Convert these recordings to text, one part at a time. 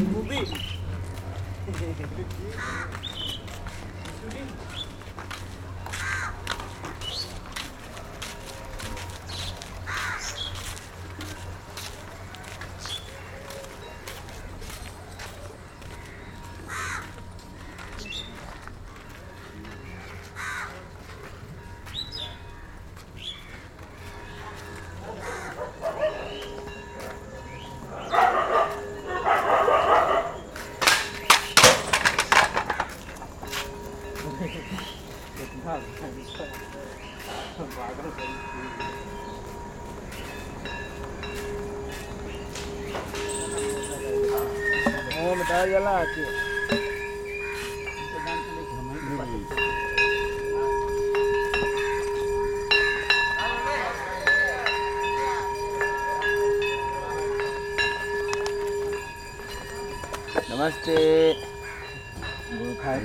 O livro. O livro.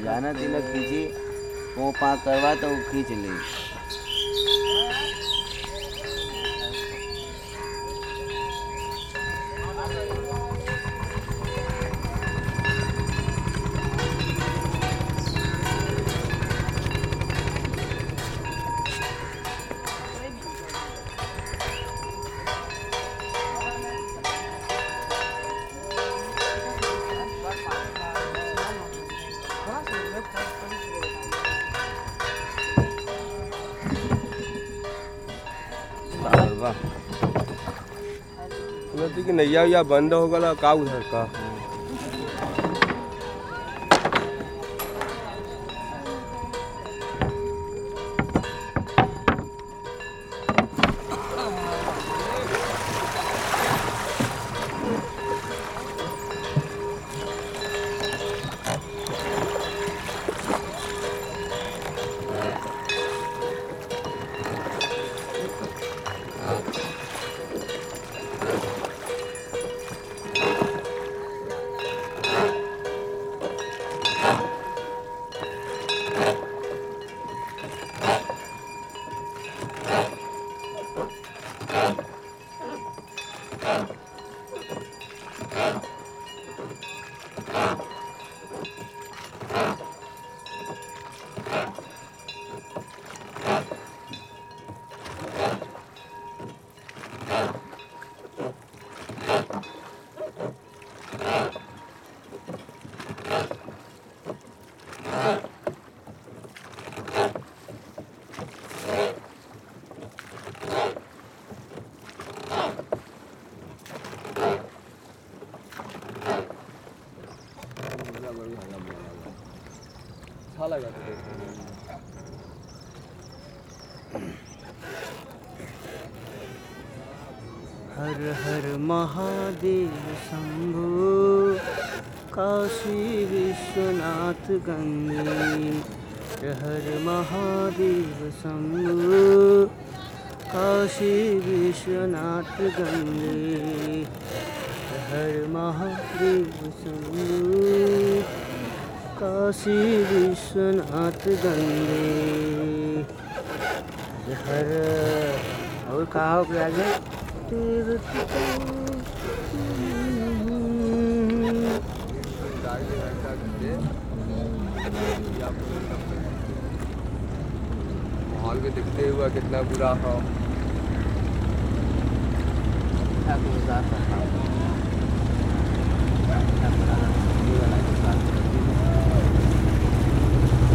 जाना तिलक खींची वो पाँच करवा तो खींच ली। नैया या बंद हो गया का उधर का था हर हर महादेव शंभो, काशी विश्वनाथ गंगे। हर महादेव शंभो, काशी विश्वनाथ गंगे। हर महादेव शंभो काशी विश्वनाथ गंगे। हर हर और कहा हो गया माहौल में दिखते हुआ कितना बुरा हो धीरे दो ढाई तीन घंटा लगे कोई दिक्कत नहीं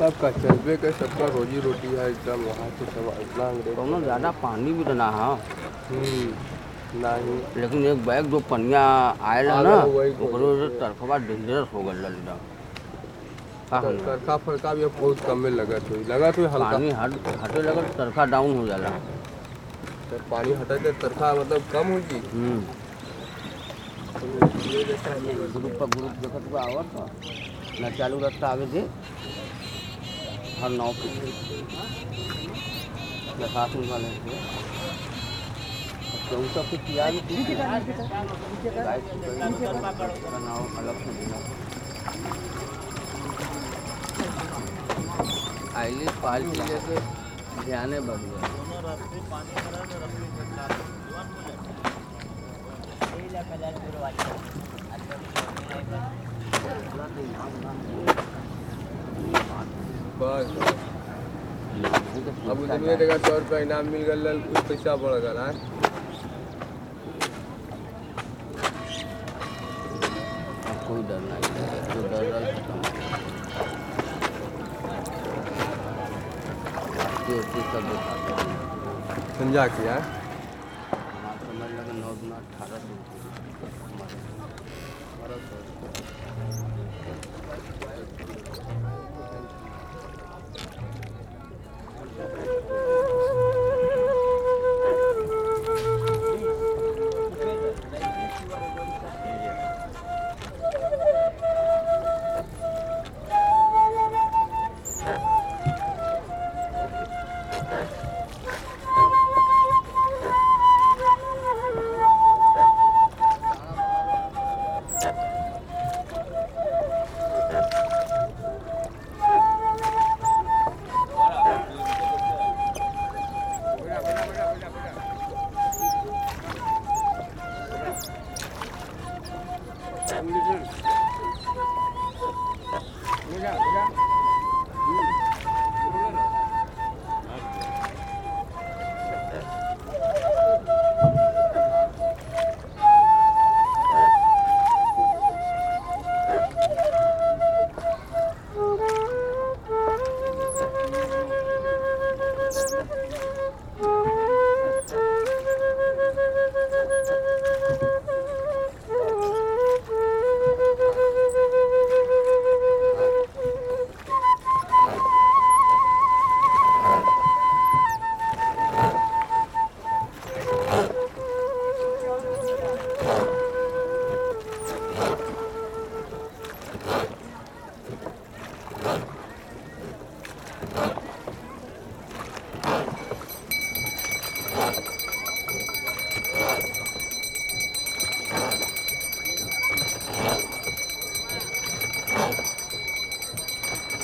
सबका चलबे के सबका रोजी रोटी है एकदम वहाँ से सब इतना अंग्रेज़ कौनो ज़्यादा पानी भी तो ना है नहीं। लेकिन एक बैग जो पनिया आयल है ना वही तो। ओकरो तरफवा डेंजरस हो गल एकदम का तर- तरखा फरका भी बहुत कम में लगत हुई लगत हुई हल्का। पानी हट हटे लगे तो तरफा डाउन हो जाला तो पानी हटे तो तरखा मतलब कम होगी हम्म। ग्रुप पर ग्रुप देखत बा आवत ना चालू रास्ता आगे दे हर नाव पे प्रशासन वाले से तो उन सब के तैयार गाइड का नाव अलग से देना आइली पार्टी लेके ध्यान बढ़ गया। बस अब उधर में सौ रुपया इनाम मिल गया कुछ पैसा बढ़ गया है कोई डर नहीं जो डर रहा है हैं समझा किया? हमारा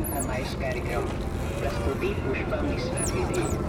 a mais caricão. Prastupti pushpam nisravidhi.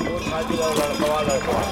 लड़कवा लड़कवा लड़कवा